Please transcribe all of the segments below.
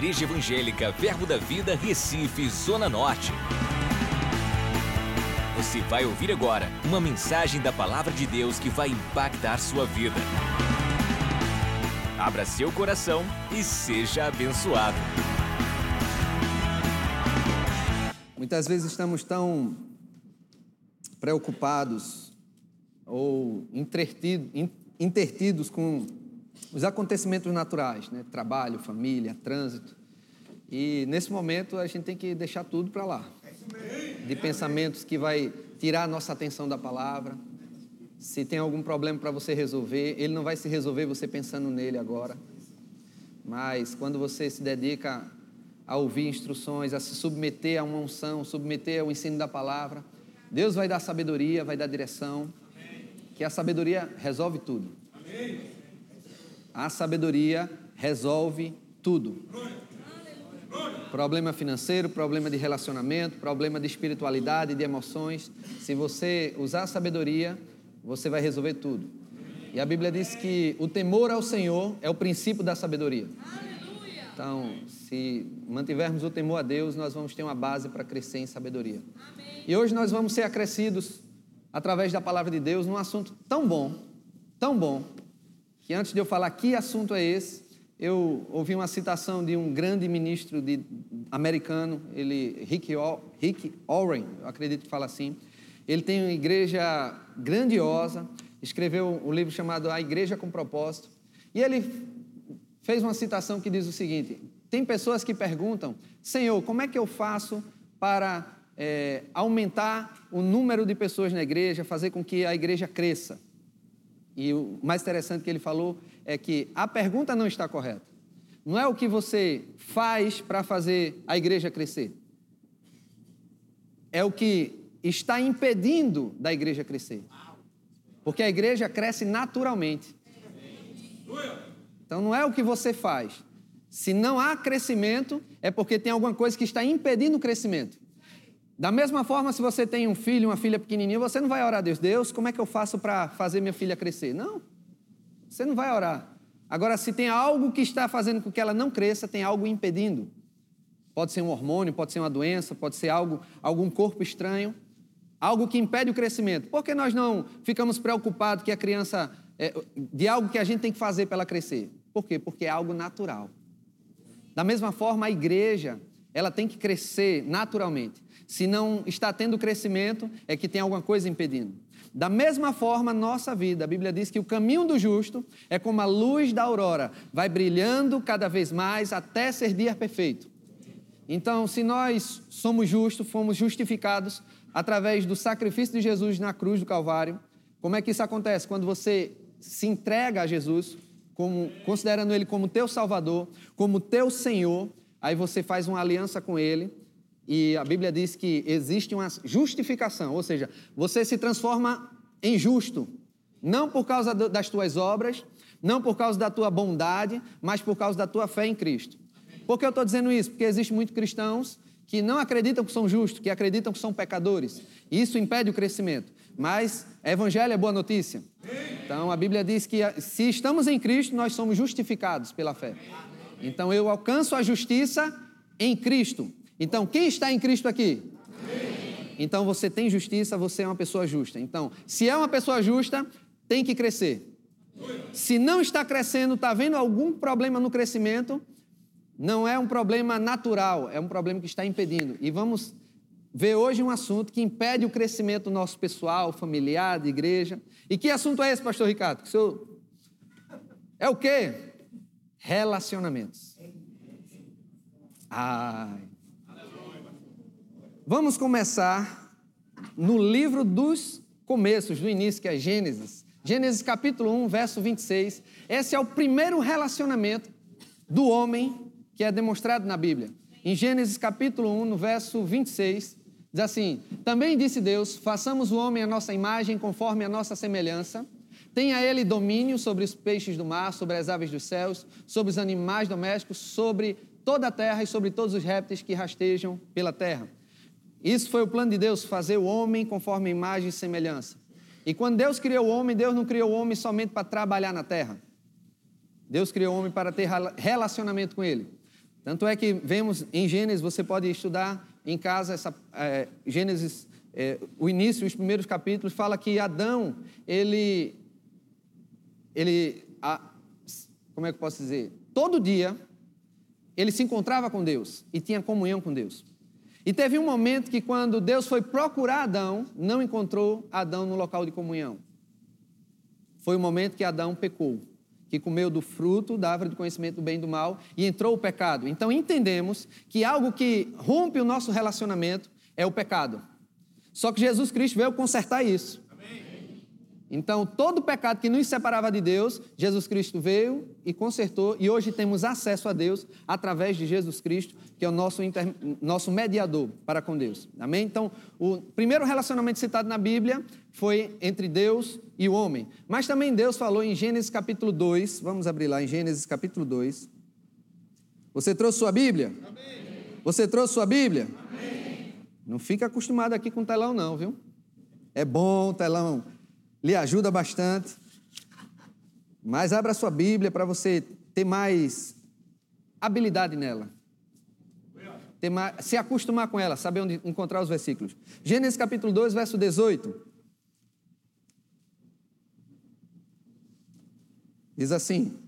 Igreja Evangélica Verbo da Vida, Recife, Zona Norte. Você vai ouvir agora uma mensagem da Palavra de Deus que vai impactar sua vida. Abra seu coração e seja abençoado. Muitas vezes estamos tão preocupados ou intertidos com os acontecimentos naturais, né? trabalho, família, trânsito. E nesse momento a gente tem que deixar tudo para lá. De pensamentos que vai tirar a nossa atenção da palavra. Se tem algum problema para você resolver, ele não vai se resolver você pensando nele agora. Mas quando você se dedica a ouvir instruções, a se submeter a uma unção, submeter ao ensino da palavra, Deus vai dar sabedoria, vai dar direção. Que a sabedoria resolve tudo. A sabedoria resolve tudo. Problema financeiro, problema de relacionamento, problema de espiritualidade, de emoções. Se você usar a sabedoria, você vai resolver tudo. E a Bíblia diz que o temor ao Senhor é o princípio da sabedoria. Então, se mantivermos o temor a Deus, nós vamos ter uma base para crescer em sabedoria. E hoje nós vamos ser acrescidos através da palavra de Deus num assunto tão bom, tão bom, que antes de eu falar que assunto é esse, eu ouvi uma citação de um grande ministro de, americano, ele Rick, Rick Warren, acredito que fala assim. Ele tem uma igreja grandiosa, escreveu um livro chamado A Igreja com Propósito, e ele fez uma citação que diz o seguinte: tem pessoas que perguntam, Senhor, como é que eu faço para é, aumentar o número de pessoas na igreja, fazer com que a igreja cresça? E o mais interessante que ele falou é que a pergunta não está correta. Não é o que você faz para fazer a igreja crescer. É o que está impedindo da igreja crescer. Porque a igreja cresce naturalmente. Então não é o que você faz. Se não há crescimento, é porque tem alguma coisa que está impedindo o crescimento. Da mesma forma, se você tem um filho, uma filha pequenininha, você não vai orar a Deus. Deus, como é que eu faço para fazer minha filha crescer? Não. Você não vai orar. Agora, se tem algo que está fazendo com que ela não cresça, tem algo impedindo. Pode ser um hormônio, pode ser uma doença, pode ser algo, algum corpo estranho, algo que impede o crescimento. Por que nós não ficamos preocupados que a criança é, de algo que a gente tem que fazer para ela crescer? Por quê? Porque é algo natural. Da mesma forma, a igreja, ela tem que crescer naturalmente. Se não está tendo crescimento, é que tem alguma coisa impedindo. Da mesma forma, nossa vida, a Bíblia diz que o caminho do justo é como a luz da aurora, vai brilhando cada vez mais até ser dia perfeito. Então, se nós somos justos, fomos justificados através do sacrifício de Jesus na cruz do Calvário, como é que isso acontece? Quando você se entrega a Jesus, como, considerando Ele como teu Salvador, como teu Senhor, aí você faz uma aliança com Ele e a Bíblia diz que existe uma justificação, ou seja, você se transforma em justo, não por causa das tuas obras, não por causa da tua bondade, mas por causa da tua fé em Cristo. Por que eu estou dizendo isso? Porque existem muitos cristãos que não acreditam que são justos, que acreditam que são pecadores. Isso impede o crescimento. Mas evangelho é boa notícia. Então a Bíblia diz que se estamos em Cristo, nós somos justificados pela fé. Então eu alcanço a justiça em Cristo. Então, quem está em Cristo aqui? Então você tem justiça, você é uma pessoa justa. Então, se é uma pessoa justa, tem que crescer. Se não está crescendo, está vendo algum problema no crescimento, não é um problema natural, é um problema que está impedindo. E vamos ver hoje um assunto que impede o crescimento nosso pessoal, familiar, de igreja. E que assunto é esse, pastor Ricardo? Que o senhor... É o quê? Relacionamentos. Ai. Vamos começar no livro dos começos, do início, que é Gênesis. Gênesis capítulo 1, verso 26. Esse é o primeiro relacionamento do homem que é demonstrado na Bíblia. Em Gênesis capítulo 1, no verso 26, diz assim: Também disse Deus: façamos o homem a nossa imagem, conforme a nossa semelhança. Tenha ele domínio sobre os peixes do mar, sobre as aves dos céus, sobre os animais domésticos, sobre toda a terra e sobre todos os répteis que rastejam pela terra. Isso foi o plano de Deus, fazer o homem conforme a imagem e semelhança. E quando Deus criou o homem, Deus não criou o homem somente para trabalhar na terra. Deus criou o homem para ter relacionamento com ele. Tanto é que vemos em Gênesis, você pode estudar em casa essa é, Gênesis, é, o início, os primeiros capítulos, fala que Adão, ele, ele, a, como é que eu posso dizer? Todo dia ele se encontrava com Deus e tinha comunhão com Deus. E teve um momento que, quando Deus foi procurar Adão, não encontrou Adão no local de comunhão. Foi o momento que Adão pecou, que comeu do fruto da árvore do conhecimento do bem e do mal e entrou o pecado. Então entendemos que algo que rompe o nosso relacionamento é o pecado. Só que Jesus Cristo veio consertar isso. Então, todo pecado que nos separava de Deus, Jesus Cristo veio e consertou, e hoje temos acesso a Deus através de Jesus Cristo, que é o nosso, inter... nosso mediador para com Deus. Amém? Então, o primeiro relacionamento citado na Bíblia foi entre Deus e o homem. Mas também Deus falou em Gênesis capítulo 2, vamos abrir lá em Gênesis capítulo 2. Você trouxe sua Bíblia? Amém. Você trouxe sua Bíblia? Amém. Não fica acostumado aqui com telão, não, viu? É bom telão lhe ajuda bastante. Mas abra sua Bíblia para você ter mais habilidade nela. Mais, se acostumar com ela, saber onde encontrar os versículos. Gênesis capítulo 2, verso 18. Diz assim: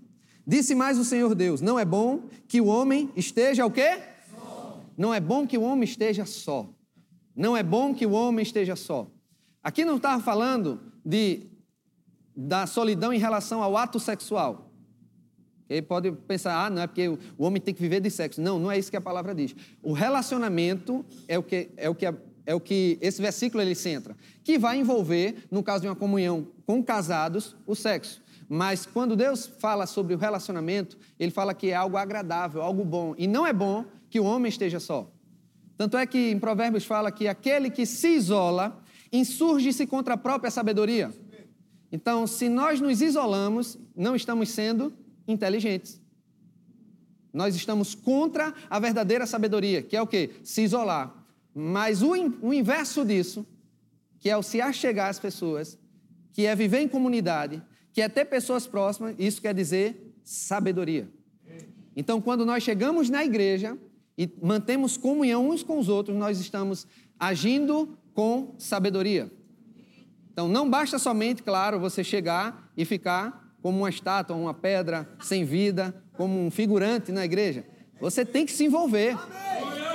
Disse mais o Senhor Deus: Não é bom que o homem esteja o quê? Só. Não é bom que o homem esteja só. Não é bom que o homem esteja só. Aqui não estava falando de, da solidão em relação ao ato sexual. Ele pode pensar, ah, não é porque o homem tem que viver de sexo. Não, não é isso que a palavra diz. O relacionamento é o que, é o que, é o que esse versículo ele centra, que vai envolver, no caso de uma comunhão com casados, o sexo. Mas quando Deus fala sobre o relacionamento, ele fala que é algo agradável, algo bom. E não é bom que o homem esteja só. Tanto é que em Provérbios fala que aquele que se isola insurge-se contra a própria sabedoria. Então, se nós nos isolamos, não estamos sendo inteligentes. Nós estamos contra a verdadeira sabedoria, que é o quê? Se isolar. Mas o, o inverso disso, que é o se achegar às pessoas, que é viver em comunidade, que é ter pessoas próximas, isso quer dizer sabedoria. Então, quando nós chegamos na igreja e mantemos comunhão uns com os outros, nós estamos agindo com sabedoria. Então, não basta somente, claro, você chegar e ficar como uma estátua, uma pedra sem vida, como um figurante na igreja. Você tem que se envolver.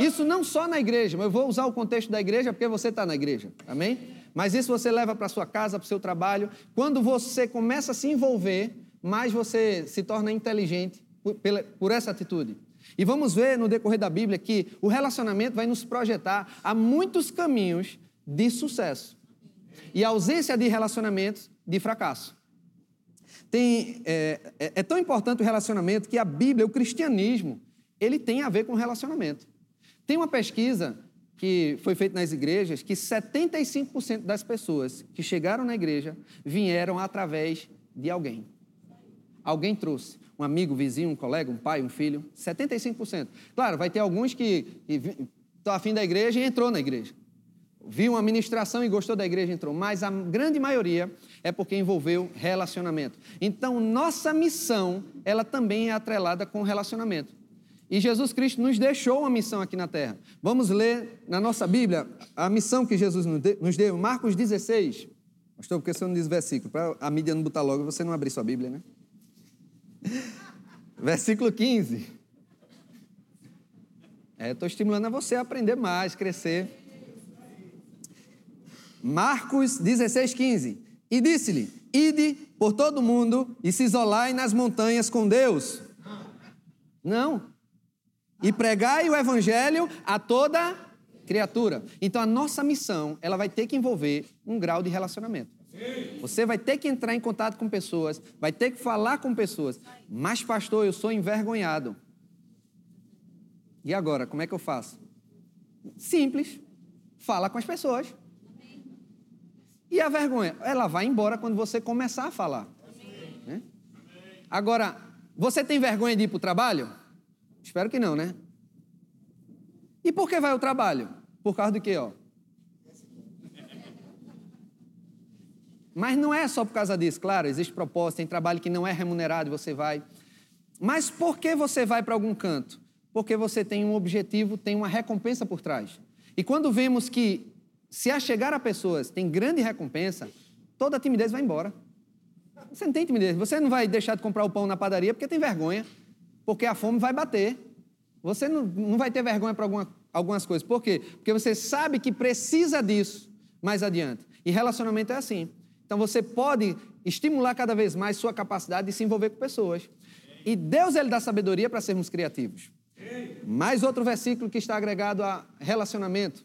Isso não só na igreja, mas eu vou usar o contexto da igreja porque você está na igreja. Amém? Mas isso você leva para sua casa, para o seu trabalho. Quando você começa a se envolver, mais você se torna inteligente por, por essa atitude. E vamos ver no decorrer da Bíblia que o relacionamento vai nos projetar a muitos caminhos de sucesso e a ausência de relacionamentos de fracasso. Tem, é, é, é, tão importante o relacionamento que a Bíblia, o cristianismo, ele tem a ver com relacionamento. Tem uma pesquisa que foi feita nas igrejas que 75% das pessoas que chegaram na igreja vieram através de alguém. Alguém trouxe. Um amigo, vizinho, um colega, um pai, um filho. 75%. Claro, vai ter alguns que estão afim da igreja e entrou na igreja viu uma ministração e gostou da igreja, entrou. Mas a grande maioria é porque envolveu relacionamento. Então, nossa missão, ela também é atrelada com relacionamento. E Jesus Cristo nos deixou uma missão aqui na terra. Vamos ler na nossa Bíblia a missão que Jesus nos deu, Marcos 16. Pastor, porque você não diz versículo? Para a mídia não botar logo, você não abrir sua Bíblia, né? Versículo 15. É, estou estimulando a você a aprender mais, crescer. Marcos 16, 15. E disse-lhe: Ide por todo mundo e se isolai nas montanhas com Deus. Não. E pregai o evangelho a toda criatura. Então a nossa missão, ela vai ter que envolver um grau de relacionamento. Você vai ter que entrar em contato com pessoas, vai ter que falar com pessoas. Mas pastor, eu sou envergonhado. E agora, como é que eu faço? Simples. Fala com as pessoas. E a vergonha? Ela vai embora quando você começar a falar. Né? Agora, você tem vergonha de ir para o trabalho? Espero que não, né? E por que vai ao trabalho? Por causa do quê, ó? Mas não é só por causa disso, claro, existe propósito, tem trabalho que não é remunerado você vai. Mas por que você vai para algum canto? Porque você tem um objetivo, tem uma recompensa por trás. E quando vemos que se a chegar a pessoas tem grande recompensa, toda a timidez vai embora. Você não tem timidez. Você não vai deixar de comprar o pão na padaria porque tem vergonha, porque a fome vai bater. Você não, não vai ter vergonha para alguma, algumas coisas. Por quê? Porque você sabe que precisa disso mais adiante. E relacionamento é assim. Então você pode estimular cada vez mais sua capacidade de se envolver com pessoas. E Deus ele dá sabedoria para sermos criativos. Mais outro versículo que está agregado a relacionamento.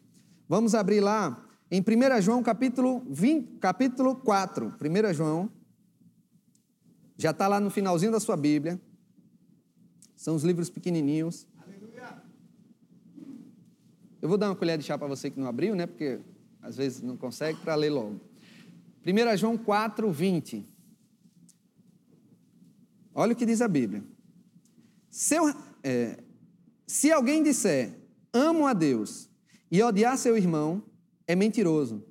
Vamos abrir lá em 1 João capítulo, 20, capítulo 4. 1 João. Já está lá no finalzinho da sua Bíblia. São os livros pequenininhos. Eu vou dar uma colher de chá para você que não abriu, né? Porque às vezes não consegue, para ler logo. 1 João 4, 20. Olha o que diz a Bíblia. Seu, é, se alguém disser, amo a Deus, e odiar seu irmão, é mentiroso.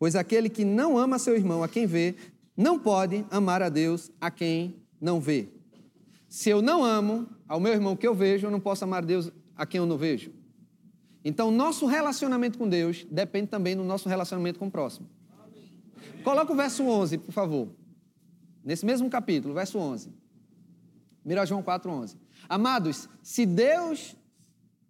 Pois aquele que não ama seu irmão, a quem vê, não pode amar a Deus, a quem não vê. Se eu não amo ao meu irmão que eu vejo, eu não posso amar a Deus a quem eu não vejo. Então, nosso relacionamento com Deus depende também do nosso relacionamento com o próximo. Coloca o verso 11, por favor. Nesse mesmo capítulo, verso 11. 1 João 4, 11. Amados, se Deus,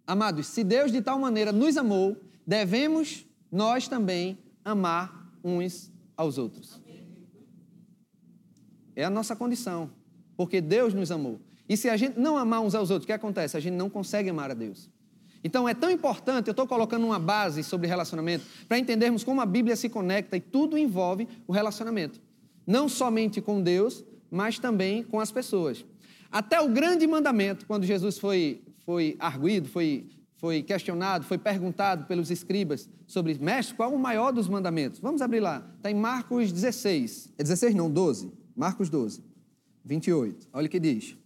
amados, se Deus de tal maneira nos amou, devemos nós também amar uns aos outros. É a nossa condição, porque Deus nos amou. E se a gente não amar uns aos outros, o que acontece? A gente não consegue amar a Deus. Então é tão importante, eu estou colocando uma base sobre relacionamento, para entendermos como a Bíblia se conecta e tudo envolve o relacionamento. Não somente com Deus, mas também com as pessoas. Até o grande mandamento, quando Jesus foi, foi arguído, foi, foi questionado, foi perguntado pelos escribas sobre, mestre, qual o maior dos mandamentos? Vamos abrir lá, está em Marcos 16. É 16 não, 12. Marcos 12, 28. Olha o que diz.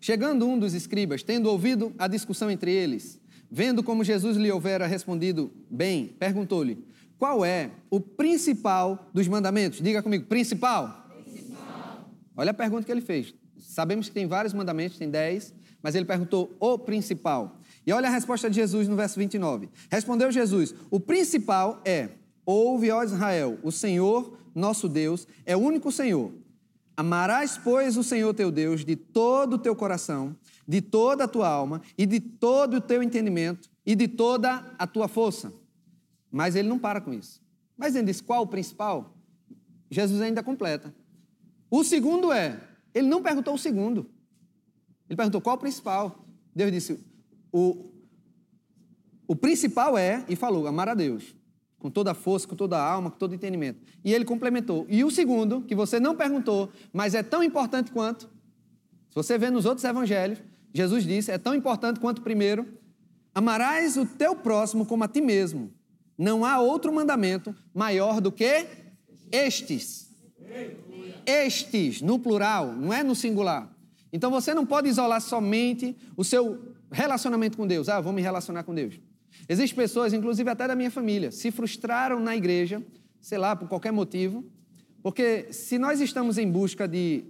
Chegando um dos escribas, tendo ouvido a discussão entre eles, vendo como Jesus lhe houvera respondido bem, perguntou-lhe: Qual é o principal dos mandamentos? Diga comigo, principal? principal. Olha a pergunta que ele fez. Sabemos que tem vários mandamentos, tem dez, mas ele perguntou o principal. E olha a resposta de Jesus no verso 29. Respondeu Jesus: O principal é: Ouve, ó Israel, o Senhor, nosso Deus, é o único Senhor. Amarás, pois, o Senhor teu Deus de todo o teu coração, de toda a tua alma e de todo o teu entendimento e de toda a tua força. Mas ele não para com isso. Mas ele diz: qual o principal? Jesus ainda completa. O segundo é: ele não perguntou o segundo. Ele perguntou qual o principal. Deus disse: o, o principal é, e falou, amar a Deus. Com toda a força, com toda a alma, com todo entendimento. E ele complementou. E o segundo, que você não perguntou, mas é tão importante quanto, se você vê nos outros evangelhos, Jesus disse, é tão importante quanto o primeiro, amarás o teu próximo como a ti mesmo. Não há outro mandamento maior do que estes estes, no plural, não é no singular. Então você não pode isolar somente o seu relacionamento com Deus. Ah, vou me relacionar com Deus. Existem pessoas, inclusive até da minha família, se frustraram na igreja, sei lá, por qualquer motivo, porque se nós estamos em busca de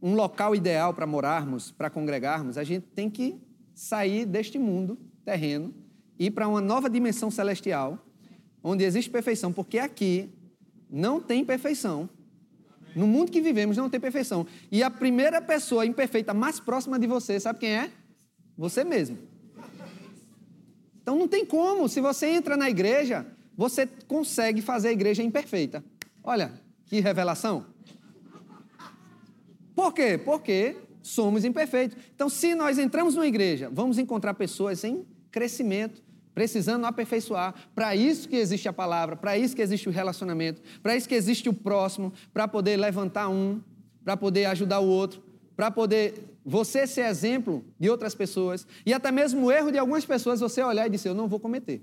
um local ideal para morarmos, para congregarmos, a gente tem que sair deste mundo terreno e ir para uma nova dimensão celestial, onde existe perfeição, porque aqui não tem perfeição. No mundo que vivemos não tem perfeição. E a primeira pessoa imperfeita mais próxima de você, sabe quem é? Você mesmo. Então não tem como. Se você entra na igreja, você consegue fazer a igreja imperfeita. Olha, que revelação. Por quê? Porque somos imperfeitos. Então, se nós entramos numa igreja, vamos encontrar pessoas em crescimento, precisando aperfeiçoar. Para isso que existe a palavra, para isso que existe o relacionamento, para isso que existe o próximo, para poder levantar um, para poder ajudar o outro, para poder você ser exemplo de outras pessoas e até mesmo o erro de algumas pessoas você olhar e dizer eu não vou cometer.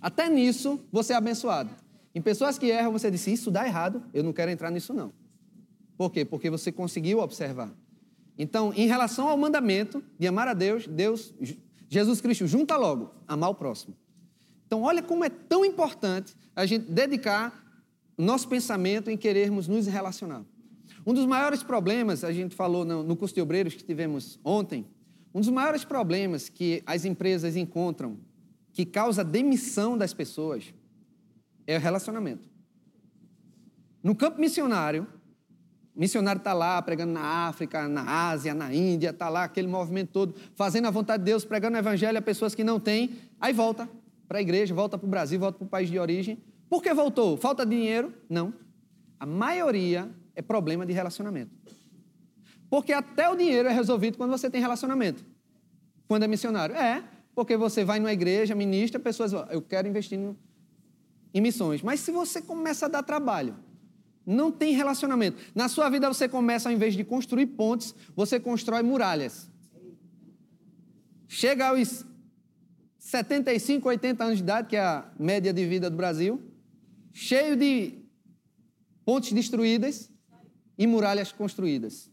Até nisso você é abençoado. Em pessoas que erram você disse isso dá errado, eu não quero entrar nisso não. Por quê? Porque você conseguiu observar. Então, em relação ao mandamento de amar a Deus, Deus Jesus Cristo junta logo, amar o próximo. Então, olha como é tão importante a gente dedicar nosso pensamento em querermos nos relacionar. Um dos maiores problemas, a gente falou no, curso de obreiros que tivemos ontem, Um dos maiores problemas que as empresas encontram que causa demissão das pessoas é o relacionamento. No campo missionário, missionário está lá pregando na África, na Ásia, na Índia, está lá aquele movimento todo, fazendo a vontade de Deus, pregando o evangelho a pessoas que não têm, aí volta para a igreja, volta para o Brasil, volta para o país de origem. Por que voltou? Falta de dinheiro? Não. A maioria é problema de relacionamento. Porque até o dinheiro é resolvido quando você tem relacionamento. Quando é missionário. É, porque você vai numa igreja, ministra, pessoas eu quero investir em missões. Mas se você começa a dar trabalho, não tem relacionamento. Na sua vida você começa, ao invés de construir pontes, você constrói muralhas. Chega aos 75, 80 anos de idade, que é a média de vida do Brasil, cheio de pontes destruídas e muralhas construídas.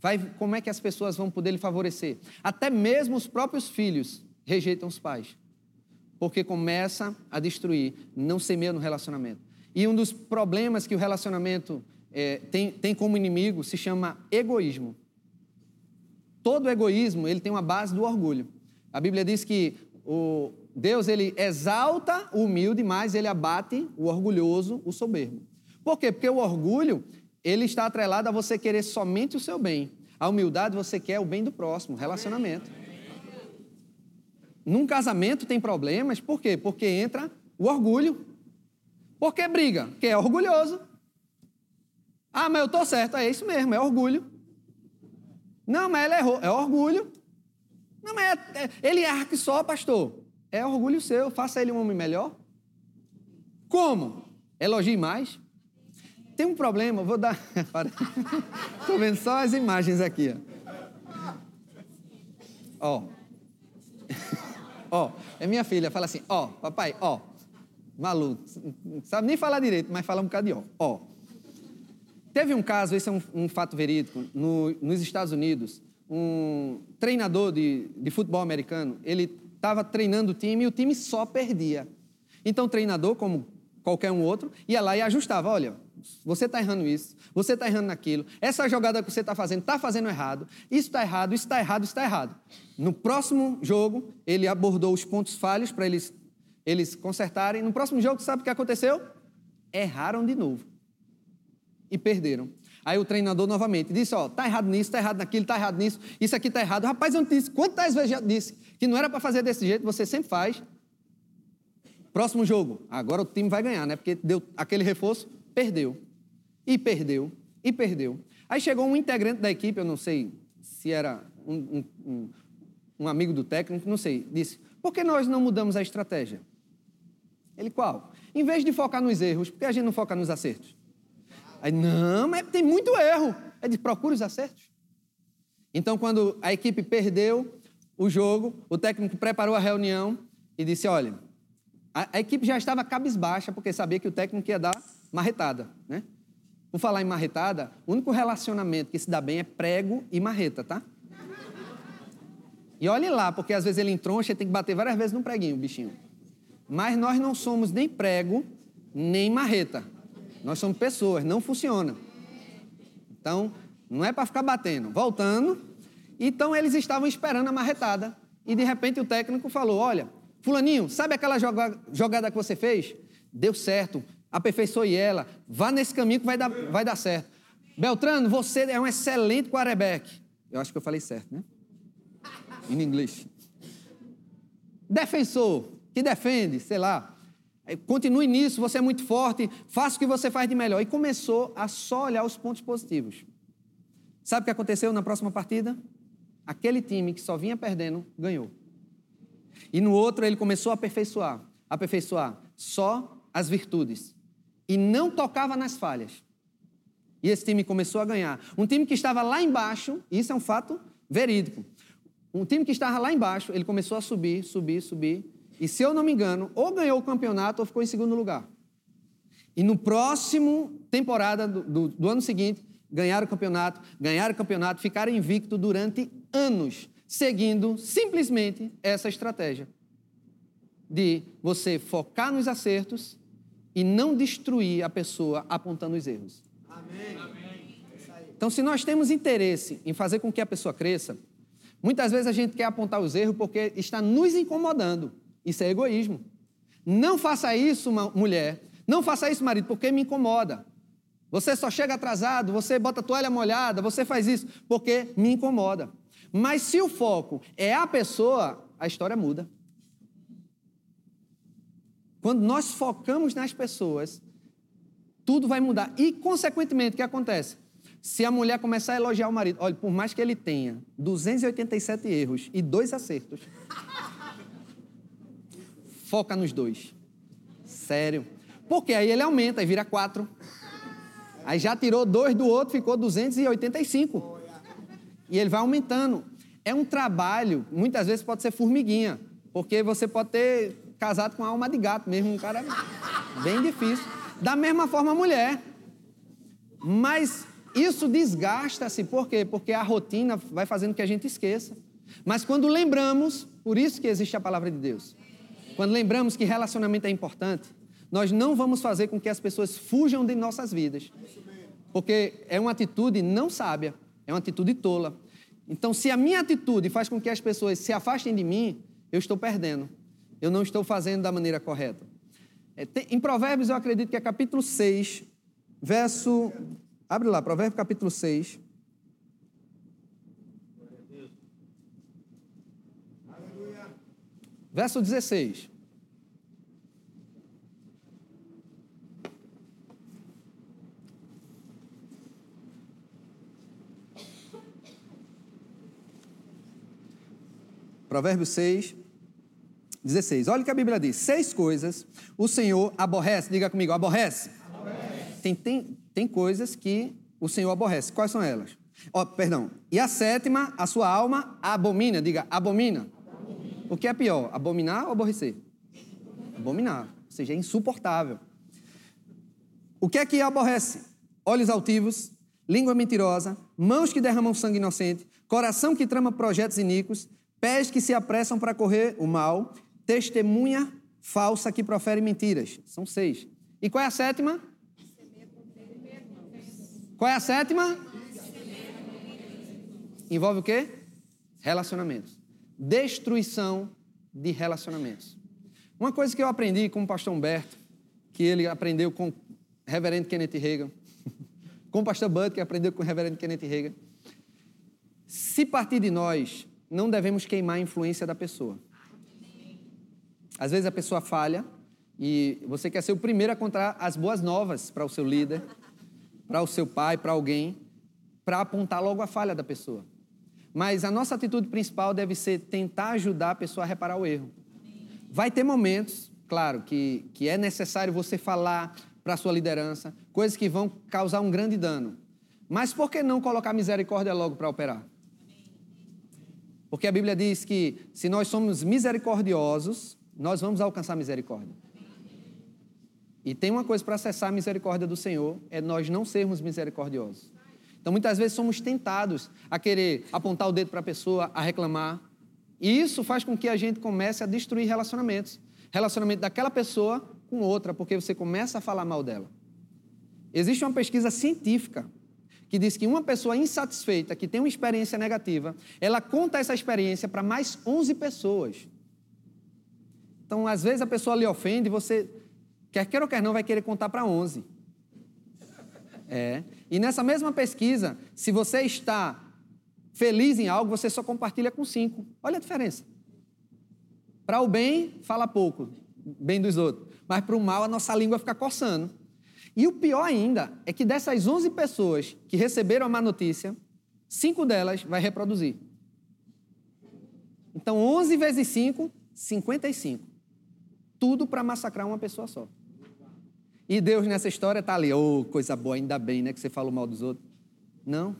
Vai, como é que as pessoas vão poder lhe favorecer? Até mesmo os próprios filhos rejeitam os pais, porque começa a destruir, não semeia no relacionamento. E um dos problemas que o relacionamento é, tem, tem como inimigo se chama egoísmo. Todo egoísmo ele tem uma base do orgulho. A Bíblia diz que o Deus ele exalta o humilde, mas ele abate o orgulhoso, o soberbo. Por quê? Porque o orgulho ele está atrelado a você querer somente o seu bem. A humildade você quer o bem do próximo, relacionamento. Num casamento tem problemas, por quê? Porque entra o orgulho. Por que briga? Porque é orgulhoso. Ah, mas eu estou certo. É isso mesmo, é orgulho. Não, mas ele errou. É orgulho. Não, mas é, é, ele erra que só, pastor. É orgulho seu. Faça ele um homem melhor. Como? Elogie mais. Tem um problema, vou dar. Estou vendo só as imagens aqui. Ó. Ó, é minha filha, fala assim, ó, papai, ó. Maluco, não sabe nem falar direito, mas fala um bocado de ó. Ó. Teve um caso, esse é um, um fato verídico, no, nos Estados Unidos, um treinador de, de futebol americano, ele estava treinando o time e o time só perdia. Então o treinador, como qualquer um outro, ia lá e ajustava, olha, você está errando isso, você está errando naquilo, essa jogada que você está fazendo está fazendo errado, isso está errado, isso está errado, isso está errado. No próximo jogo, ele abordou os pontos falhos para eles, eles consertarem. No próximo jogo, sabe o que aconteceu? Erraram de novo e perderam. Aí o treinador novamente disse: Ó, tá errado nisso, tá errado naquilo, tá errado nisso, isso aqui tá errado. Rapaz, eu disse, quantas vezes já disse que não era para fazer desse jeito, você sempre faz. Próximo jogo, agora o time vai ganhar, né? Porque deu aquele reforço, perdeu. E perdeu, e perdeu. Aí chegou um integrante da equipe, eu não sei se era um, um, um, um amigo do técnico, não sei, disse: por que nós não mudamos a estratégia? Ele qual? Em vez de focar nos erros, por que a gente não foca nos acertos? Aí, não, mas tem muito erro. É de procure os acertos. Então, quando a equipe perdeu o jogo, o técnico preparou a reunião e disse: olha, a, a equipe já estava cabisbaixa, porque sabia que o técnico ia dar marretada, né? Por falar em marretada, o único relacionamento que se dá bem é prego e marreta, tá? E olhe lá, porque às vezes ele entroncha e tem que bater várias vezes no preguinho, o bichinho. Mas nós não somos nem prego, nem marreta. Nós somos pessoas, não funciona. Então, não é para ficar batendo. Voltando, então eles estavam esperando a marretada. E de repente o técnico falou: Olha, Fulaninho, sabe aquela jogada que você fez? Deu certo, aperfeiçoe ela, vá nesse caminho que vai dar, vai dar certo. Beltrano, você é um excelente quarterback. Eu acho que eu falei certo, né? Em inglês. Defensor, que defende, sei lá. Continue nisso, você é muito forte, faça o que você faz de melhor. E começou a só olhar os pontos positivos. Sabe o que aconteceu na próxima partida? Aquele time que só vinha perdendo ganhou. E no outro ele começou a aperfeiçoar, aperfeiçoar só as virtudes e não tocava nas falhas. E esse time começou a ganhar. Um time que estava lá embaixo, isso é um fato verídico. Um time que estava lá embaixo, ele começou a subir, subir, subir. E se eu não me engano, ou ganhou o campeonato ou ficou em segundo lugar. E no próximo temporada do, do, do ano seguinte, ganharam o campeonato, ganharam o campeonato, ficaram invicto durante anos seguindo simplesmente essa estratégia de você focar nos acertos e não destruir a pessoa apontando os erros. Amém. Então, se nós temos interesse em fazer com que a pessoa cresça, Muitas vezes a gente quer apontar os erros porque está nos incomodando. Isso é egoísmo. Não faça isso, mulher. Não faça isso, marido, porque me incomoda. Você só chega atrasado, você bota a toalha molhada, você faz isso porque me incomoda. Mas se o foco é a pessoa, a história muda. Quando nós focamos nas pessoas, tudo vai mudar. E, consequentemente, o que acontece? Se a mulher começar a elogiar o marido, olha, por mais que ele tenha 287 erros e dois acertos, foca nos dois. Sério. Porque aí ele aumenta e vira quatro. Aí já tirou dois do outro, ficou 285. E ele vai aumentando. É um trabalho, muitas vezes pode ser formiguinha, porque você pode ter casado com alma de gato mesmo, um cara bem difícil. Da mesma forma a mulher. Mas isso desgasta-se, por quê? Porque a rotina vai fazendo que a gente esqueça. Mas quando lembramos, por isso que existe a palavra de Deus. Quando lembramos que relacionamento é importante, nós não vamos fazer com que as pessoas fujam de nossas vidas. Porque é uma atitude não sábia, é uma atitude tola. Então, se a minha atitude faz com que as pessoas se afastem de mim, eu estou perdendo. Eu não estou fazendo da maneira correta. É, em Provérbios, eu acredito que é capítulo 6, verso. Abre lá, Provérbios capítulo 6. Verso 16. Provérbios 6, 16. Olha o que a Bíblia diz: seis coisas o Senhor aborrece. Diga comigo, aborrece. aborrece. Tem, tem, tem coisas que o Senhor aborrece. Quais são elas? Oh, perdão. E a sétima, a sua alma abomina. Diga, abomina. O que é pior, abominar ou aborrecer? Abominar. Ou seja, é insuportável. O que é que aborrece? Olhos altivos, língua mentirosa, mãos que derramam sangue inocente, coração que trama projetos iníquos, pés que se apressam para correr o mal, testemunha falsa que profere mentiras. São seis. E qual é a sétima? Qual é a sétima? Envolve o quê? Relacionamentos. Destruição de relacionamentos. Uma coisa que eu aprendi com o pastor Humberto, que ele aprendeu com o reverendo Kenneth Reagan, com o pastor Bud, que aprendeu com o reverendo Kenneth Reagan. Se partir de nós, não devemos queimar a influência da pessoa. Às vezes a pessoa falha e você quer ser o primeiro a contar as boas novas para o seu líder, para o seu pai, para alguém, para apontar logo a falha da pessoa. Mas a nossa atitude principal deve ser tentar ajudar a pessoa a reparar o erro. Vai ter momentos, claro, que, que é necessário você falar para a sua liderança coisas que vão causar um grande dano. Mas por que não colocar misericórdia logo para operar? Porque a Bíblia diz que se nós somos misericordiosos, nós vamos alcançar misericórdia. E tem uma coisa para acessar a misericórdia do Senhor, é nós não sermos misericordiosos. Então muitas vezes somos tentados a querer apontar o dedo para a pessoa, a reclamar. E isso faz com que a gente comece a destruir relacionamentos. Relacionamento daquela pessoa com outra, porque você começa a falar mal dela. Existe uma pesquisa científica que diz que uma pessoa insatisfeita, que tem uma experiência negativa, ela conta essa experiência para mais 11 pessoas. Então, às vezes a pessoa lhe ofende você, quer queira ou quer não, vai querer contar para 11. É. E nessa mesma pesquisa, se você está feliz em algo, você só compartilha com cinco. Olha a diferença. Para o bem, fala pouco, bem dos outros. Mas para o mal, a nossa língua fica coçando. E o pior ainda é que dessas 11 pessoas que receberam a má notícia, cinco delas vai reproduzir. Então, 11 vezes 5, 55. Tudo para massacrar uma pessoa só. E Deus nessa história está ali, oh, coisa boa, ainda bem, né, que você falou mal dos outros. Não.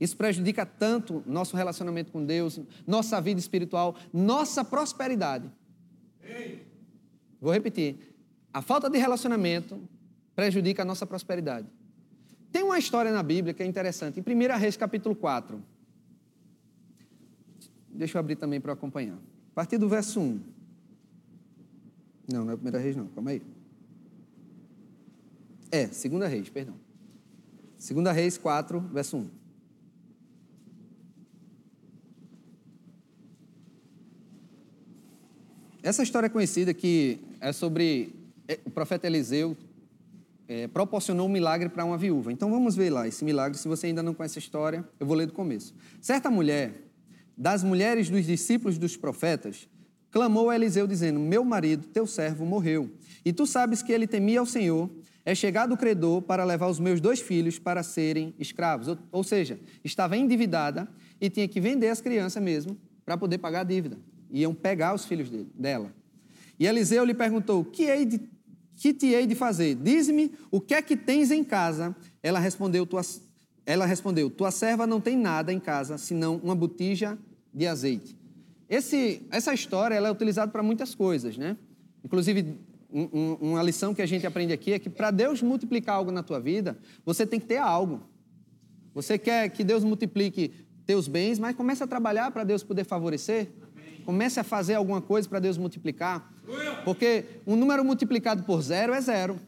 Isso prejudica tanto nosso relacionamento com Deus, nossa vida espiritual, nossa prosperidade. Vou repetir. A falta de relacionamento prejudica a nossa prosperidade. Tem uma história na Bíblia que é interessante. Em 1 Reis, capítulo 4. Deixa eu abrir também para acompanhar. A partir do verso 1. Não, não é 1 Reis, não. Calma aí. É, segunda Reis, perdão. Segunda Reis 4, verso 1. Essa história é conhecida que é sobre é, o profeta Eliseu é, proporcionou um milagre para uma viúva. Então vamos ver lá esse milagre. Se você ainda não conhece a história, eu vou ler do começo. Certa mulher, das mulheres dos discípulos dos profetas, clamou a Eliseu, dizendo: Meu marido, teu servo, morreu. E tu sabes que ele temia ao Senhor é chegado o credor para levar os meus dois filhos para serem escravos. Ou, ou seja, estava endividada e tinha que vender as crianças mesmo para poder pagar a dívida. Iam pegar os filhos dele, dela. E Eliseu lhe perguntou: Que hei de que te hei de fazer? Diz-me o que é que tens em casa. Ela respondeu, tua, ela respondeu, tua serva não tem nada em casa, senão uma botija de azeite. Esse, essa história ela é utilizada para muitas coisas, né? Inclusive, um, um, uma lição que a gente aprende aqui é que para Deus multiplicar algo na tua vida, você tem que ter algo. Você quer que Deus multiplique teus bens, mas comece a trabalhar para Deus poder favorecer. Comece a fazer alguma coisa para Deus multiplicar. Porque um número multiplicado por zero é zero.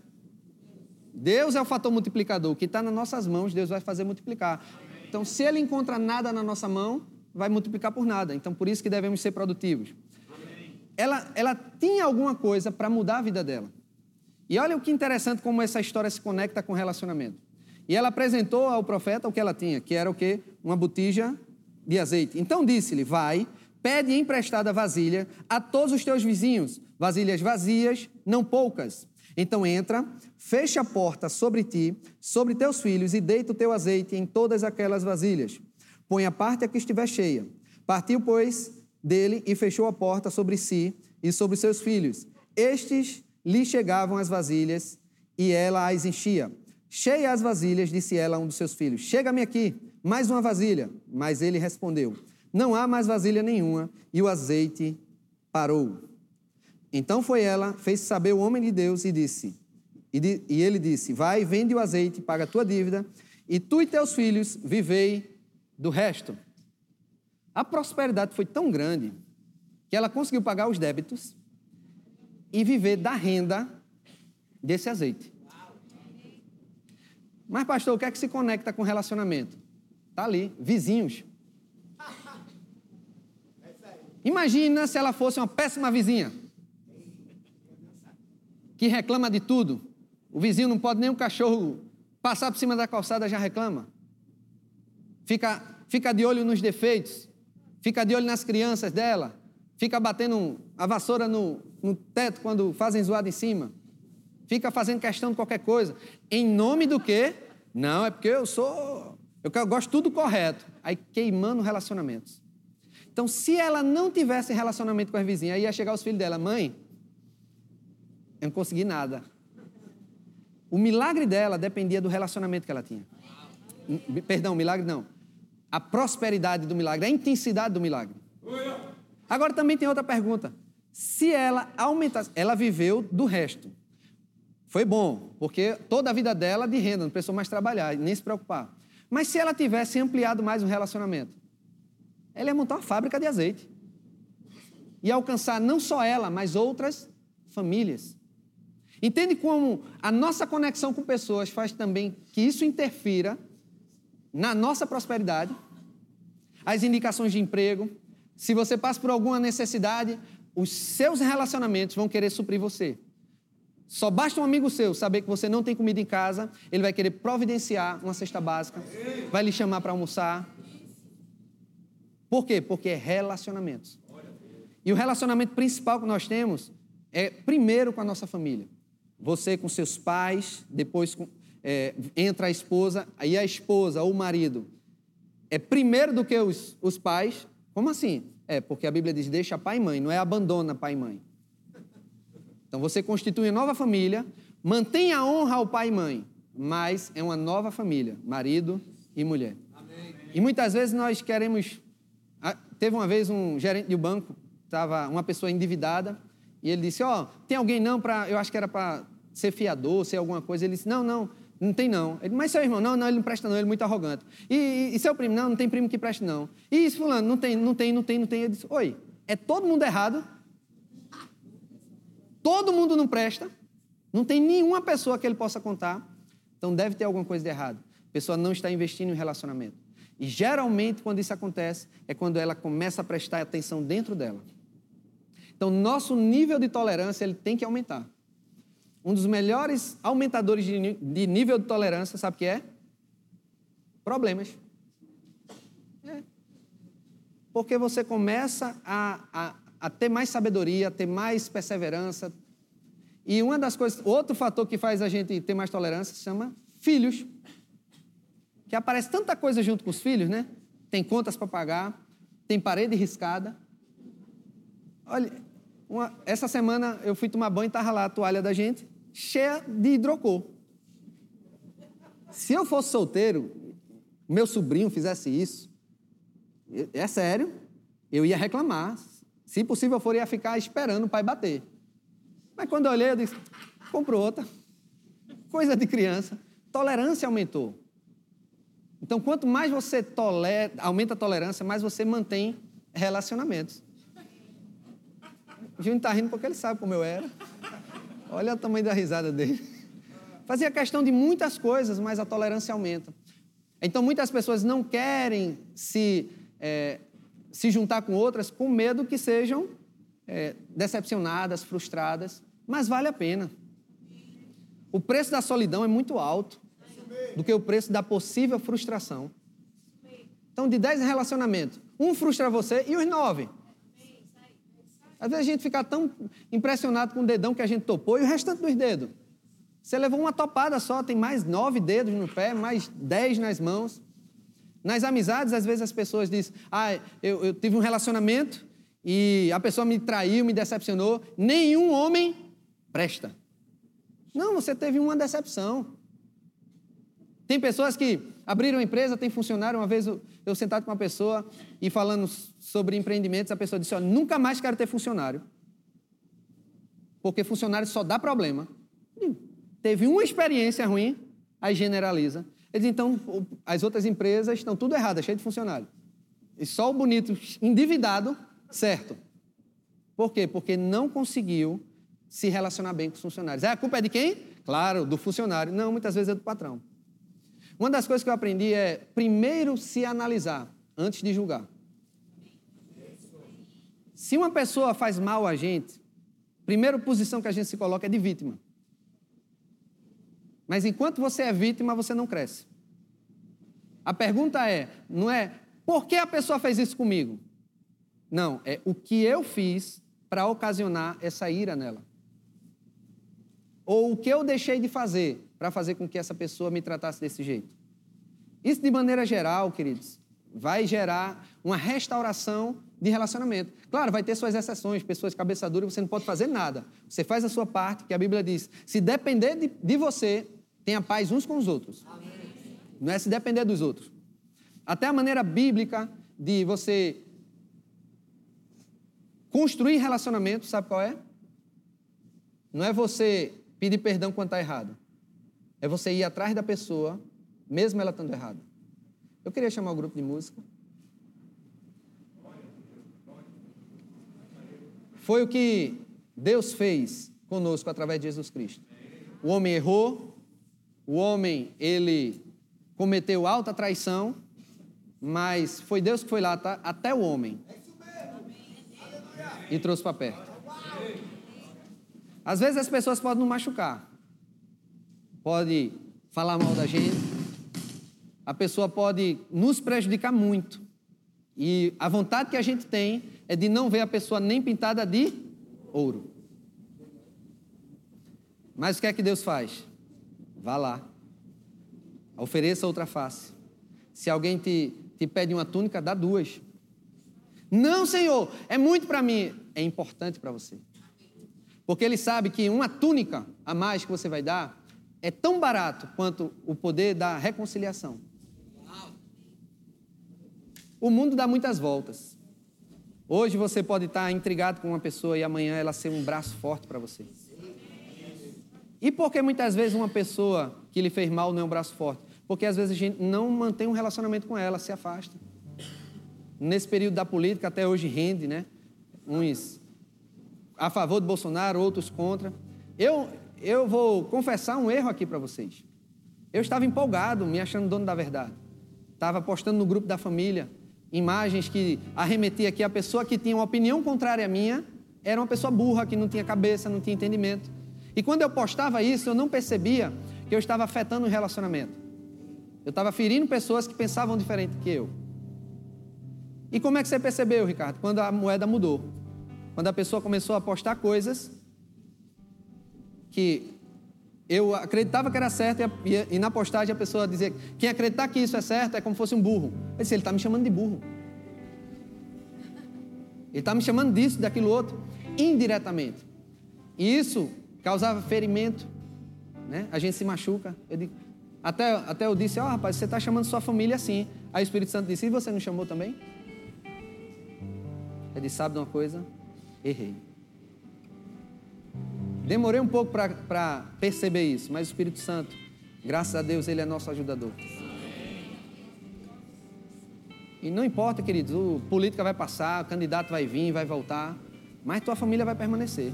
Deus é o fator multiplicador. O que está nas nossas mãos, Deus vai fazer multiplicar. Então, se Ele encontra nada na nossa mão, vai multiplicar por nada. Então, por isso que devemos ser produtivos. Ela, ela tinha alguma coisa para mudar a vida dela. E olha o que interessante como essa história se conecta com o relacionamento. E ela apresentou ao profeta o que ela tinha, que era o quê? Uma botija de azeite. Então disse-lhe: Vai, Pede emprestada vasilha a todos os teus vizinhos, vasilhas vazias, não poucas. Então entra, fecha a porta sobre ti, sobre teus filhos, e deita o teu azeite em todas aquelas vasilhas. Põe a parte a que estiver cheia. Partiu, pois, dele e fechou a porta sobre si e sobre seus filhos. Estes lhe chegavam as vasilhas e ela as enchia. Cheia as vasilhas, disse ela a um dos seus filhos: Chega-me aqui, mais uma vasilha. Mas ele respondeu: não há mais vasilha nenhuma, e o azeite parou. Então foi ela, fez saber o homem de Deus e disse, e, de, e ele disse: Vai, vende o azeite, paga a tua dívida, e tu e teus filhos vivei do resto. A prosperidade foi tão grande que ela conseguiu pagar os débitos e viver da renda desse azeite. Mas, pastor, o que é que se conecta com relacionamento? Está ali, vizinhos. Imagina se ela fosse uma péssima vizinha. Que reclama de tudo. O vizinho não pode nem o cachorro passar por cima da calçada já reclama. Fica, fica de olho nos defeitos. Fica de olho nas crianças dela. Fica batendo a vassoura no, no teto quando fazem zoada em cima. Fica fazendo questão de qualquer coisa. Em nome do quê? Não, é porque eu sou. Eu gosto tudo correto. Aí queimando relacionamentos. Então, se ela não tivesse relacionamento com as vizinhas, aí ia chegar os filhos dela, mãe, eu não consegui nada. O milagre dela dependia do relacionamento que ela tinha. Perdão, milagre não. A prosperidade do milagre, a intensidade do milagre. Agora também tem outra pergunta. Se ela aumentasse, ela viveu do resto. Foi bom, porque toda a vida dela de renda, não precisou mais trabalhar, nem se preocupar. Mas se ela tivesse ampliado mais o relacionamento, ela ia montar uma fábrica de azeite. E alcançar não só ela, mas outras famílias. Entende como a nossa conexão com pessoas faz também que isso interfira na nossa prosperidade? As indicações de emprego. Se você passa por alguma necessidade, os seus relacionamentos vão querer suprir você. Só basta um amigo seu saber que você não tem comida em casa, ele vai querer providenciar uma cesta básica, vai lhe chamar para almoçar, por quê? Porque é relacionamentos. E o relacionamento principal que nós temos é primeiro com a nossa família. Você com seus pais, depois com, é, entra a esposa, aí a esposa ou o marido é primeiro do que os, os pais. Como assim? É, porque a Bíblia diz: deixa pai e mãe, não é abandona pai e mãe. Então você constitui uma nova família, mantém a honra ao pai e mãe, mas é uma nova família, marido e mulher. Amém. E muitas vezes nós queremos teve uma vez um gerente de um banco, estava uma pessoa endividada, e ele disse: Ó, oh, tem alguém não para. Eu acho que era para ser fiador, ser alguma coisa. Ele disse: Não, não, não tem não. Ele, mas seu irmão, não, não, ele não presta não, ele é muito arrogante. E, e, e seu primo, não, não tem primo que preste não. E isso, fulano, não tem, não tem, não tem, não tem. Ele disse: Oi, é todo mundo errado? Todo mundo não presta? Não tem nenhuma pessoa que ele possa contar. Então deve ter alguma coisa de errado. A pessoa não está investindo em relacionamento. E geralmente, quando isso acontece, é quando ela começa a prestar atenção dentro dela. Então, nosso nível de tolerância ele tem que aumentar. Um dos melhores aumentadores de, nível de tolerância, sabe o que é? Problemas. É. Porque você começa a, a, a ter mais sabedoria, ter mais perseverança. E uma das coisas, outro fator que faz a gente ter mais tolerância se chama filhos. Que aparece tanta coisa junto com os filhos, né? Tem contas para pagar, tem parede riscada. Olha, uma, essa semana eu fui tomar banho e estava lá a toalha da gente cheia de hidrocor. Se eu fosse solteiro, meu sobrinho fizesse isso, é sério, eu ia reclamar. Se possível for, ia ficar esperando o pai bater. Mas quando eu olhei, eu disse: comprou outra. Coisa de criança. Tolerância aumentou. Então, quanto mais você tolera, aumenta a tolerância, mais você mantém relacionamentos. O Júnior está rindo porque ele sabe como eu era. Olha o tamanho da risada dele. Fazia questão de muitas coisas, mas a tolerância aumenta. Então, muitas pessoas não querem se, é, se juntar com outras com medo que sejam é, decepcionadas, frustradas, mas vale a pena. O preço da solidão é muito alto do que o preço da possível frustração. Então, de 10 relacionamentos, um frustra você e os nove às vezes a gente fica tão impressionado com o dedão que a gente topou e o restante dos dedos. Você levou uma topada só, tem mais nove dedos no pé, mais dez nas mãos. Nas amizades, às vezes as pessoas dizem: Ah, eu, eu tive um relacionamento e a pessoa me traiu, me decepcionou. Nenhum homem presta. Não, você teve uma decepção. Tem pessoas que abriram empresa, tem funcionário. Uma vez eu, sentado com uma pessoa e falando sobre empreendimentos, a pessoa disse: nunca mais quero ter funcionário. Porque funcionário só dá problema. Teve uma experiência ruim, aí generaliza. Eles então, as outras empresas estão tudo errado, cheio de funcionário. E só o bonito endividado, certo. Por quê? Porque não conseguiu se relacionar bem com os funcionários. É, a culpa é de quem? Claro, do funcionário. Não, muitas vezes é do patrão. Uma das coisas que eu aprendi é primeiro se analisar antes de julgar. Se uma pessoa faz mal a gente, a primeira posição que a gente se coloca é de vítima. Mas enquanto você é vítima, você não cresce. A pergunta é, não é por que a pessoa fez isso comigo? Não, é o que eu fiz para ocasionar essa ira nela. Ou o que eu deixei de fazer para fazer com que essa pessoa me tratasse desse jeito. Isso, de maneira geral, queridos, vai gerar uma restauração de relacionamento. Claro, vai ter suas exceções, pessoas cabeça dura, você não pode fazer nada. Você faz a sua parte, que a Bíblia diz: se depender de, de você, tenha paz uns com os outros. Amém. Não é se depender dos outros. Até a maneira bíblica de você construir relacionamento, sabe qual é? Não é você pedir perdão quando está errado. É você ir atrás da pessoa, mesmo ela estando errada. Eu queria chamar o grupo de música. Foi o que Deus fez conosco através de Jesus Cristo. O homem errou, o homem, ele cometeu alta traição, mas foi Deus que foi lá tá, até o homem e trouxe para perto. Às vezes as pessoas podem nos machucar, pode falar mal da gente, a pessoa pode nos prejudicar muito. E a vontade que a gente tem é de não ver a pessoa nem pintada de ouro. Mas o que é que Deus faz? Vá lá. Ofereça outra face. Se alguém te, te pede uma túnica, dá duas. Não, Senhor, é muito para mim. É importante para você. Porque ele sabe que uma túnica a mais que você vai dar é tão barato quanto o poder da reconciliação. O mundo dá muitas voltas. Hoje você pode estar intrigado com uma pessoa e amanhã ela ser um braço forte para você. E por que muitas vezes uma pessoa que lhe fez mal não é um braço forte? Porque às vezes a gente não mantém um relacionamento com ela, se afasta. Nesse período da política, até hoje rende, né? Uns a favor de Bolsonaro, outros contra. Eu, eu vou confessar um erro aqui para vocês. Eu estava empolgado, me achando dono da verdade. Estava postando no grupo da família imagens que arremetia aqui a pessoa que tinha uma opinião contrária à minha, era uma pessoa burra, que não tinha cabeça, não tinha entendimento. E quando eu postava isso, eu não percebia que eu estava afetando o relacionamento. Eu estava ferindo pessoas que pensavam diferente que eu. E como é que você percebeu, Ricardo? Quando a moeda mudou. Quando a pessoa começou a postar coisas que eu acreditava que era certo e, e, na postagem a pessoa dizia: quem acreditar que isso é certo é como se fosse um burro. Eu disse: ele está me chamando de burro. Ele está me chamando disso, daquilo outro, indiretamente. E isso causava ferimento, né? A gente se machuca. Eu digo, até, até eu disse: ó, oh, rapaz, você está chamando sua família assim. Aí o Espírito Santo disse: e você não chamou também? Ele sabe de uma coisa? Errei. Demorei um pouco para perceber isso, mas o Espírito Santo, graças a Deus, ele é nosso ajudador. E não importa, queridos, o política vai passar, o candidato vai vir, vai voltar, mas tua família vai permanecer.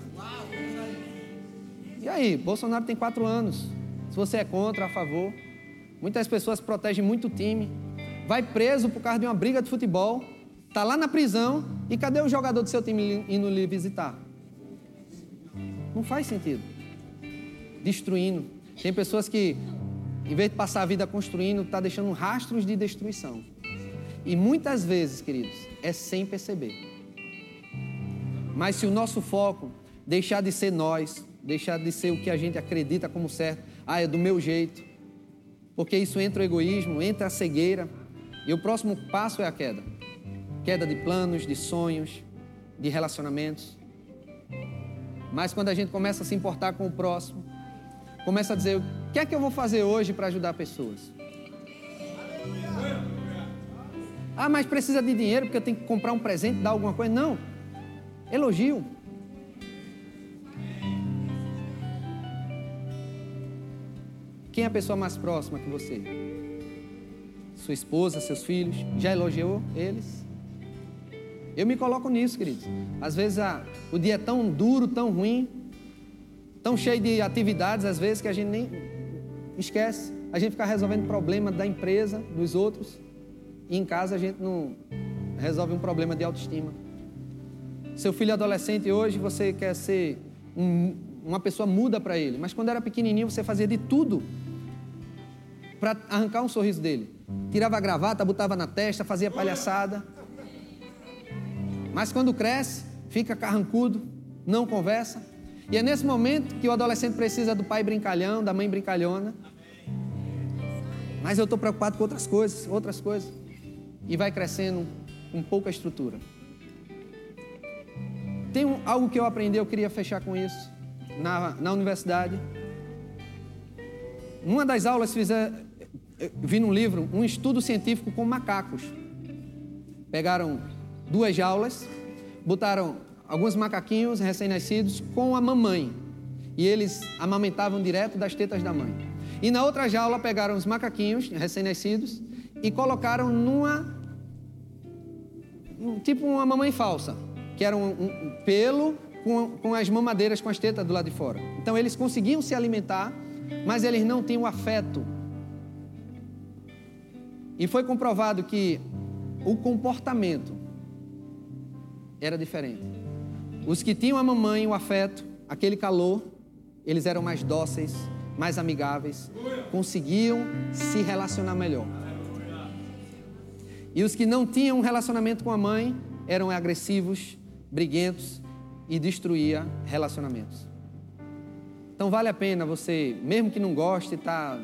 E aí, Bolsonaro tem quatro anos. Se você é contra, a favor. Muitas pessoas protegem muito o time. Vai preso por causa de uma briga de futebol. Está lá na prisão. E cadê o jogador do seu time indo lhe visitar? Não faz sentido. Destruindo. Tem pessoas que, em vez de passar a vida construindo, está deixando rastros de destruição. E muitas vezes, queridos, é sem perceber. Mas se o nosso foco deixar de ser nós, deixar de ser o que a gente acredita como certo, ah, é do meu jeito, porque isso entra o egoísmo, entra a cegueira, e o próximo passo é a queda queda de planos, de sonhos, de relacionamentos. Mas quando a gente começa a se importar com o próximo, começa a dizer: o que é que eu vou fazer hoje para ajudar pessoas? Ah, mas precisa de dinheiro porque eu tenho que comprar um presente, dar alguma coisa. Não. Elogio. Quem é a pessoa mais próxima que você? Sua esposa, seus filhos? Já elogiou eles? Eu me coloco nisso, queridos. Às vezes a, o dia é tão duro, tão ruim, tão cheio de atividades, às vezes, que a gente nem esquece. A gente fica resolvendo problema da empresa, dos outros, e em casa a gente não resolve um problema de autoestima. Seu filho adolescente hoje, você quer ser um, uma pessoa muda para ele, mas quando era pequenininho você fazia de tudo para arrancar um sorriso dele. Tirava a gravata, botava na testa, fazia palhaçada. Mas quando cresce, fica carrancudo, não conversa. E é nesse momento que o adolescente precisa do pai brincalhão, da mãe brincalhona. Mas eu estou preocupado com outras coisas, outras coisas. E vai crescendo com pouca estrutura. Tem algo que eu aprendi, eu queria fechar com isso, na, na universidade. Numa das aulas, fizer, vi num livro um estudo científico com macacos. Pegaram duas jaulas, botaram alguns macaquinhos recém-nascidos com a mamãe. E eles amamentavam direto das tetas da mãe. E na outra jaula pegaram os macaquinhos recém-nascidos e colocaram numa. tipo uma mamãe falsa, que era um, um pelo com, com as mamadeiras, com as tetas do lado de fora. Então eles conseguiam se alimentar, mas eles não tinham afeto. E foi comprovado que o comportamento era diferente. Os que tinham a mamãe, o afeto, aquele calor, eles eram mais dóceis, mais amigáveis, conseguiam se relacionar melhor. E os que não tinham um relacionamento com a mãe eram agressivos, briguentos e destruía relacionamentos. Então vale a pena você, mesmo que não goste, estar tá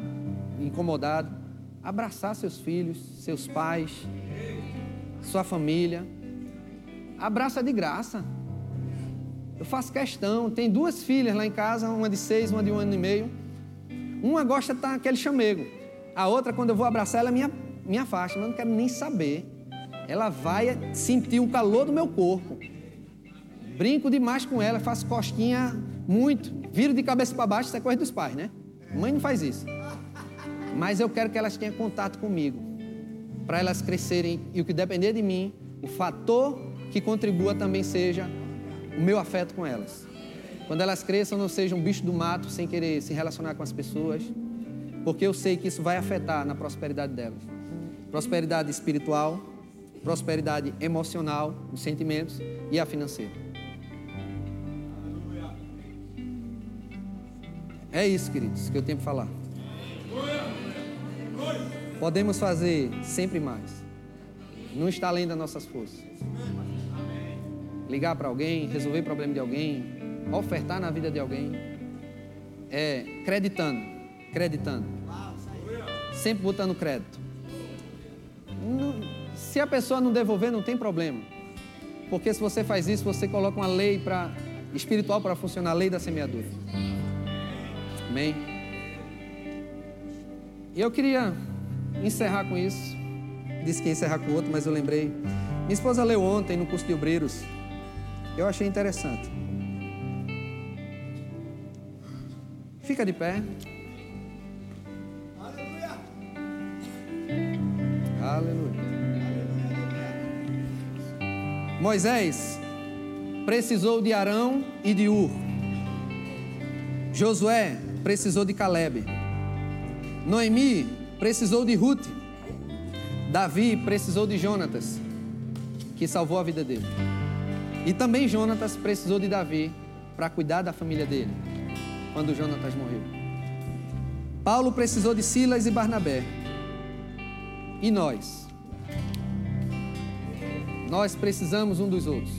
incomodado, abraçar seus filhos, seus pais, sua família abraça de graça. Eu faço questão. Tem duas filhas lá em casa, uma de seis, uma de um ano e meio. Uma gosta de estar naquele chamego. A outra, quando eu vou abraçar, ela me, me afasta. Eu não quero nem saber. Ela vai sentir o calor do meu corpo. Brinco demais com ela, faço cosquinha muito. Viro de cabeça para baixo, isso é coisa dos pais, né? Mãe não faz isso. Mas eu quero que elas tenham contato comigo. Para elas crescerem e o que depender de mim, o fator que contribua também seja o meu afeto com elas. Quando elas cresçam, não seja um bicho do mato sem querer se relacionar com as pessoas, porque eu sei que isso vai afetar na prosperidade delas. Prosperidade espiritual, prosperidade emocional, os sentimentos e a financeira. É isso, queridos, que eu tenho para falar. Podemos fazer sempre mais. Não está além das nossas forças. Ligar para alguém, resolver problema de alguém, ofertar na vida de alguém. É creditando, creditando. Sempre botando crédito. se a pessoa não devolver, não tem problema. Porque se você faz isso, você coloca uma lei para espiritual para funcionar, a lei da semeadura. Amém. E eu queria encerrar com isso. Disse que ia encerrar com outro, mas eu lembrei. Minha esposa leu ontem no curso de obreiros. Eu achei interessante. Fica de pé. Aleluia. Aleluia. Moisés precisou de Arão e de Ur. Josué precisou de Caleb. Noemi precisou de Ruth. Davi precisou de Jonatas, que salvou a vida dele. E também Jonatas precisou de Davi para cuidar da família dele, quando Jonatas morreu. Paulo precisou de Silas e Barnabé. E nós? Nós precisamos um dos outros.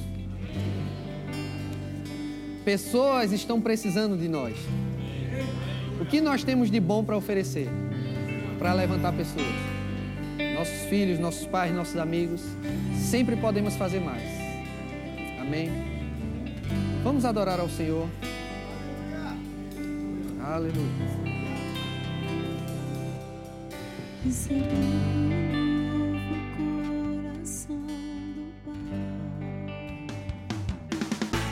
Pessoas estão precisando de nós. O que nós temos de bom para oferecer? Para levantar pessoas. Nossos filhos, nossos pais, nossos amigos. Sempre podemos fazer mais. Amém? Vamos adorar ao Senhor. Aleluia.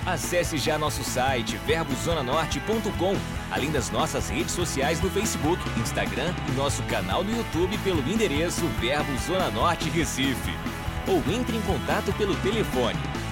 Acesse já nosso site verbozonanorte.com, além das nossas redes sociais no Facebook, Instagram e nosso canal no YouTube pelo endereço Verbo Zona Norte Recife. Ou entre em contato pelo telefone